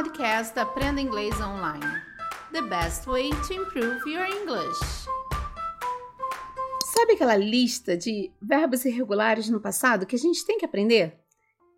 podcast Aprenda Inglês Online. The best way to improve your English. Sabe aquela lista de verbos irregulares no passado que a gente tem que aprender?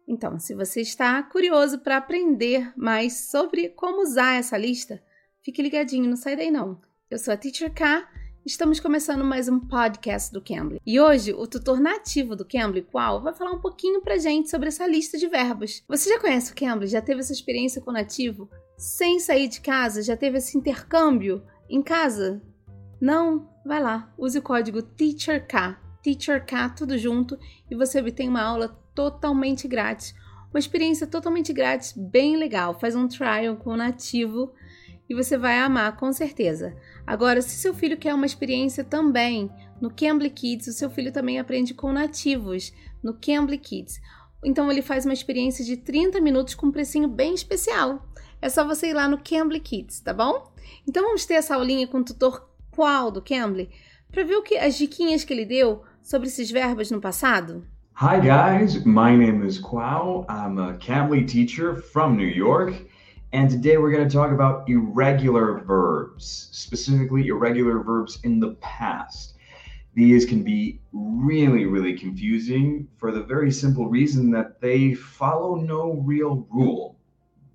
Então, se você está curioso para aprender mais sobre como usar essa lista, fique ligadinho, não sai daí não. Eu sou a Teacher K Estamos começando mais um podcast do Cambly. E hoje, o tutor nativo do Cambly, Qual, vai falar um pouquinho pra gente sobre essa lista de verbos. Você já conhece o Cambly? Já teve essa experiência com o nativo? Sem sair de casa? Já teve esse intercâmbio em casa? Não? Vai lá, use o código TEACHERK, TEACHERK, tudo junto, e você obtém uma aula totalmente grátis. Uma experiência totalmente grátis, bem legal. Faz um trial com o nativo e você vai amar, com certeza. Agora, se seu filho quer uma experiência também no Cambly Kids, o seu filho também aprende com nativos no Cambly Kids. Então ele faz uma experiência de 30 minutos com um precinho bem especial. É só você ir lá no Cambly Kids, tá bom? Então vamos ter essa aulinha com o tutor qual do Cambly para ver o que as diquinhas que ele deu sobre esses verbos no passado. Hi guys, my name is Quao. I'm a Cambly teacher from New York. And today we're going to talk about irregular verbs, specifically irregular verbs in the past. These can be really, really confusing for the very simple reason that they follow no real rule.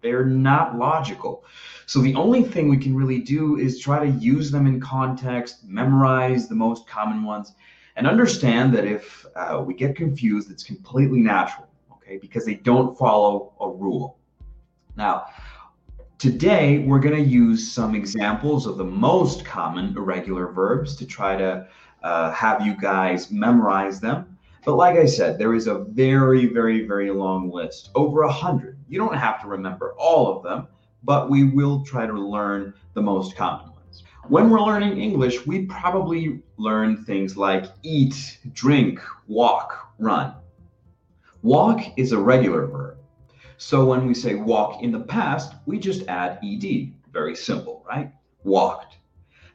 They're not logical. So the only thing we can really do is try to use them in context, memorize the most common ones, and understand that if uh, we get confused, it's completely natural, okay, because they don't follow a rule. Now, Today, we're going to use some examples of the most common irregular verbs to try to uh, have you guys memorize them. But like I said, there is a very, very, very long list, over a hundred. You don't have to remember all of them, but we will try to learn the most common ones. When we're learning English, we probably learn things like eat, drink, walk, run. Walk is a regular verb. So when we say walk in the past, we just add ed. Very simple, right? Walked.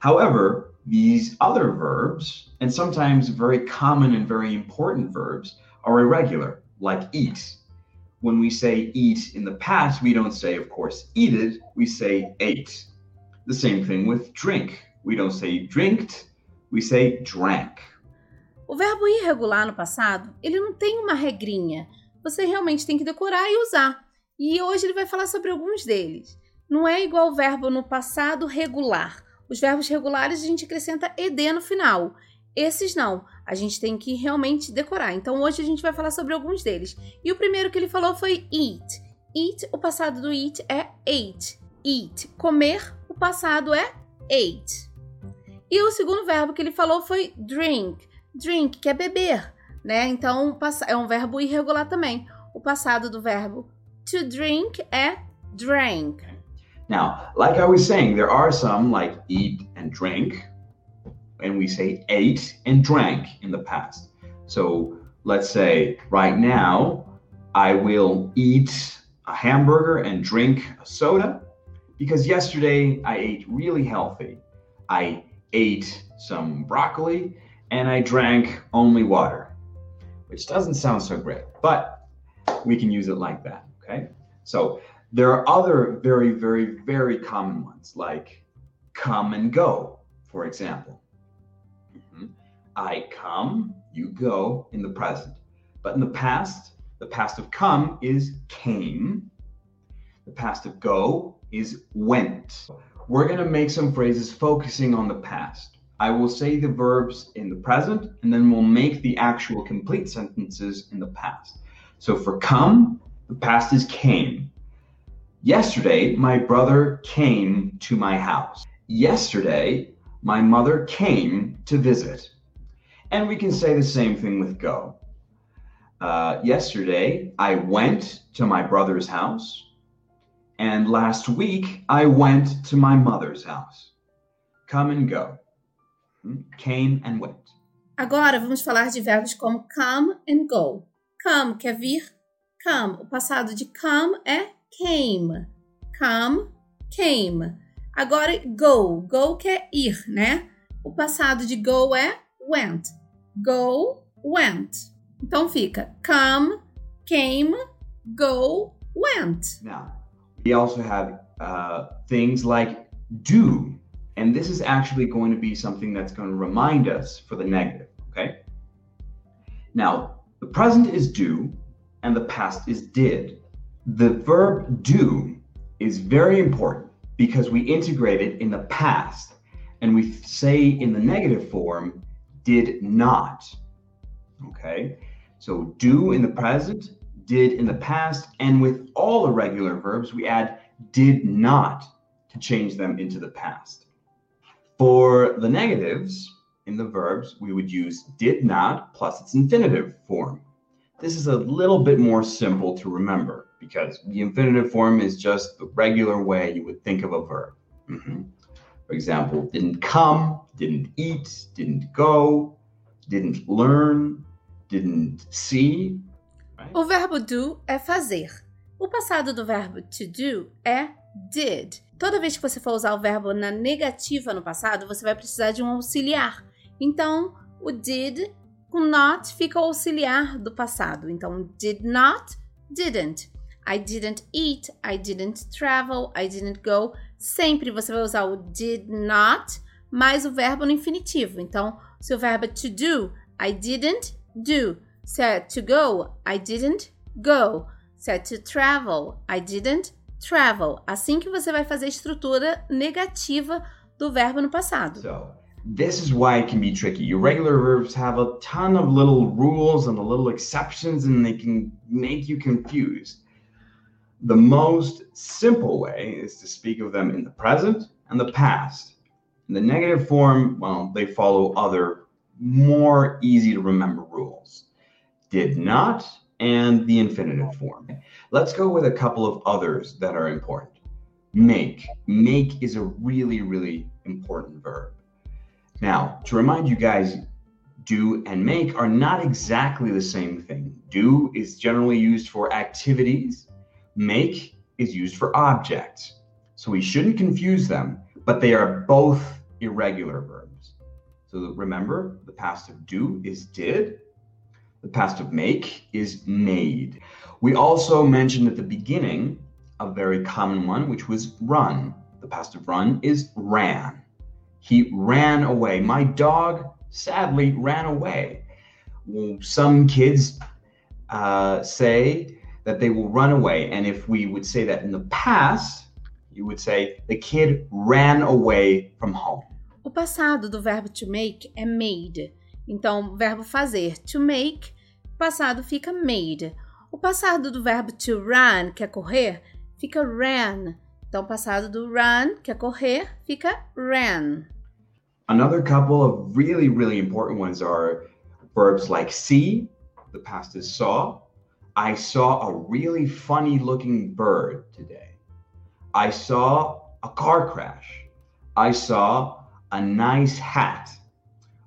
However, these other verbs, and sometimes very common and very important verbs, are irregular, like eat. When we say eat in the past, we don't say, of course, eated, we say ate. The same thing with drink. We don't say drinked, we say drank. O verbo irregular no passado, ele não tem uma regrinha. Você realmente tem que decorar e usar. E hoje ele vai falar sobre alguns deles. Não é igual o verbo no passado regular. Os verbos regulares a gente acrescenta ed no final. Esses não, a gente tem que realmente decorar. Então hoje a gente vai falar sobre alguns deles. E o primeiro que ele falou foi eat. Eat, o passado do eat é ate. Eat, comer, o passado é ate. E o segundo verbo que ele falou foi drink. Drink, que é beber né? Então é um verbo irregular também. O passado do verbo to drink é drank. Now, like I was saying, there are some like eat and drink, and we say ate and drank in the past. So let's say right now, I will eat a hamburger and drink a soda because yesterday I ate really healthy. I ate some broccoli and I drank only water which doesn't sound so great, but we can use it like that. Okay. So there are other very, very, very common ones like come and go, for example. Mm-hmm. I come, you go in the present. But in the past, the past of come is came. The past of go is went. We're going to make some phrases focusing on the past. I will say the verbs in the present and then we'll make the actual complete sentences in the past. So for come, the past is came. Yesterday, my brother came to my house. Yesterday, my mother came to visit. And we can say the same thing with go. Uh, yesterday, I went to my brother's house. And last week, I went to my mother's house. Come and go. Came and went. Agora vamos falar de verbos como come and go. Come quer vir, come. O passado de come é came. Come, came. Agora go. Go quer ir, né? O passado de go é went. Go, went. Então fica come, came, go, went. Now, We also have uh, things like do, and this is actually going to be something that's going to remind us for the negative, okay? Now, the present is do and the past is did. The verb do is very important because we integrate it in the past and we say in the negative form, did not. Okay? So do in the present, did in the past, and with all irregular verbs, we add did not to change them into the past. For the negatives in the verbs, we would use did not plus its infinitive form. This is a little bit more simple to remember because the infinitive form is just the regular way you would think of a verb. Mm-hmm. For example, didn't come, didn't eat, didn't go, didn't learn, didn't see. Right? O verbo do é fazer. O passado do verbo to do é did. Toda vez que você for usar o verbo na negativa no passado, você vai precisar de um auxiliar. Então, o did com not fica o auxiliar do passado. Então, did not, didn't. I didn't eat, I didn't travel, I didn't go. Sempre você vai usar o did not mais o verbo no infinitivo. Então, se o verbo é to do, I didn't do. Se é to go, I didn't go. Se é to travel, I didn't travel. Assim que você vai fazer a estrutura negativa do verbo no passado. So, this is why it can be tricky. Irregular verbs have a ton of little rules and little exceptions and they can make you confused. The most simple way is to speak of them in the present and the past. In the negative form, well, they follow other more easy to remember rules. Did not and the infinitive form. Let's go with a couple of others that are important. Make. Make is a really, really important verb. Now, to remind you guys, do and make are not exactly the same thing. Do is generally used for activities Make is used for objects. So we shouldn't confuse them, but they are both irregular verbs. So remember, the past of do is did. The past of make is made. We also mentioned at the beginning a very common one, which was run. The past of run is ran. He ran away. My dog sadly ran away. Some kids uh, say that they will run away. And if we would say that in the past, you would say the kid ran away from home. O passado do verbo to make é made. Então, verbo fazer, to make, passado fica made. O passado do verbo to run, que é correr, fica ran. Então, passado do run, que é correr, fica ran. Another couple of really, really important ones are verbs like see, the past is saw, I saw a really funny looking bird today. I saw a car crash. I saw a nice hat.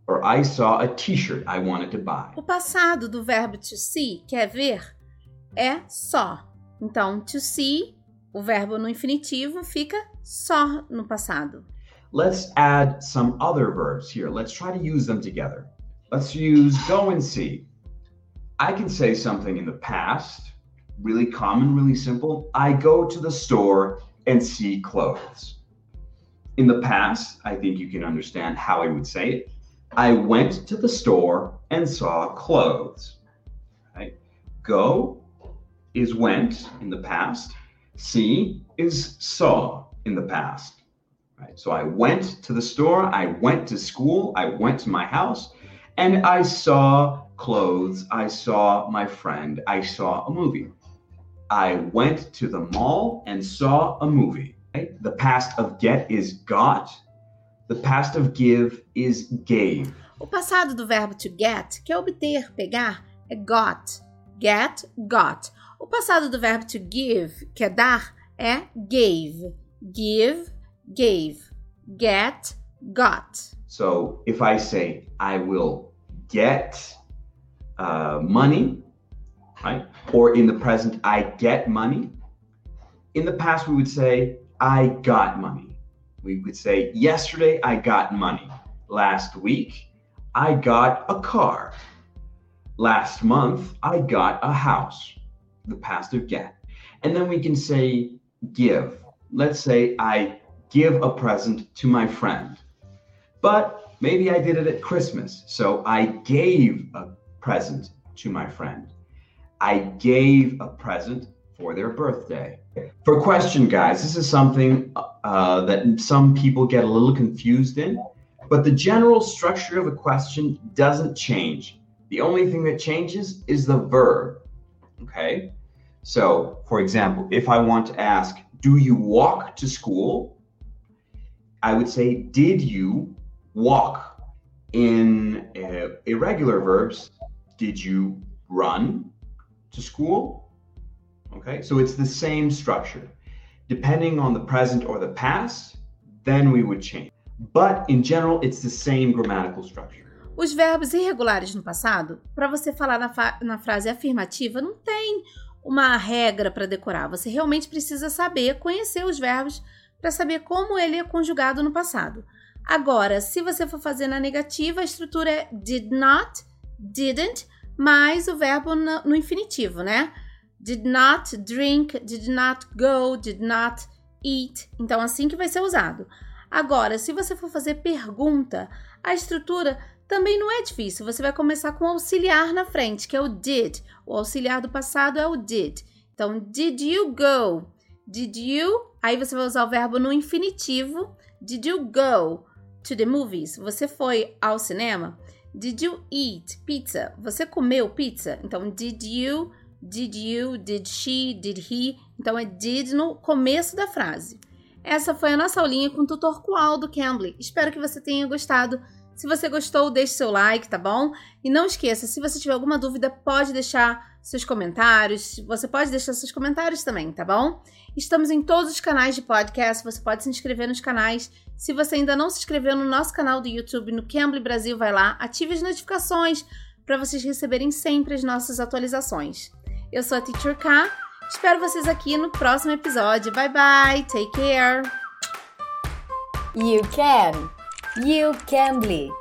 Or I saw a t-shirt I wanted to buy. O passado do verbo to see, que é ver, é só. Então, to see, o verbo no infinitivo fica só no passado. Let's add some other verbs here. Let's try to use them together. Let's use go and see. I can say something in the past, really common, really simple. I go to the store and see clothes. In the past, I think you can understand how I would say it. I went to the store and saw clothes. Right? Go is went in the past. See is saw in the past. Right? So I went to the store, I went to school, I went to my house, and I saw clothes. I saw my friend. I saw a movie. I went to the mall and saw a movie. Right? The past of get is got. The past of give is gave. O passado do verbo to get, que é obter, pegar, é got. Get, got. O passado do verbo to give, que é dar, é gave. Give, gave. Get, got. So if I say I will get uh, money, right? Or in the present, I get money. In the past, we would say, I got money. We would say, yesterday, I got money. Last week, I got a car. Last month, I got a house. The past of get. And then we can say, give. Let's say I give a present to my friend. But maybe I did it at Christmas. So I gave a present to my friend. I gave a present for their birthday. For question, guys, this is something uh, that some people get a little confused in, but the general structure of a question doesn't change. The only thing that changes is the verb. Okay? So, for example, if I want to ask, Do you walk to school? I would say, Did you walk? In uh, irregular verbs, did you run to school? Okay, so it's the same structure. Depending on the present or the past, then we would change. But in general, it's the same grammatical structure. Os verbos irregulares no passado, para você falar na, na, frase afirmativa, não tem uma regra para decorar. Você realmente precisa saber, conhecer os verbos para saber como ele é conjugado no passado. Agora, se você for fazer na negativa, a estrutura é did not, didn't, mais o verbo no, no infinitivo, né? Did not drink, did not go, did not eat. Então, assim que vai ser usado. Agora, se você for fazer pergunta, a estrutura também não é difícil. Você vai começar com o auxiliar na frente, que é o did. O auxiliar do passado é o did. Então, did you go? Did you? Aí você vai usar o verbo no infinitivo. Did you go to the movies? Você foi ao cinema? Did you eat pizza? Você comeu pizza? Então, did you, did you, did she, did he? Então, é did no começo da frase. Essa foi a nossa aulinha com o tutor Qual do Cambly. Espero que você tenha gostado. Se você gostou, deixe seu like, tá bom? E não esqueça, se você tiver alguma dúvida, pode deixar seus comentários. Você pode deixar seus comentários também, tá bom? Estamos em todos os canais de podcast. Você pode se inscrever nos canais. Se você ainda não se inscreveu no nosso canal do YouTube, no Cambly Brasil, vai lá, ative as notificações para vocês receberem sempre as nossas atualizações. Eu sou a Teacher K. Espero vocês aqui no próximo episódio. Bye bye. Take care. You can. You can bleed.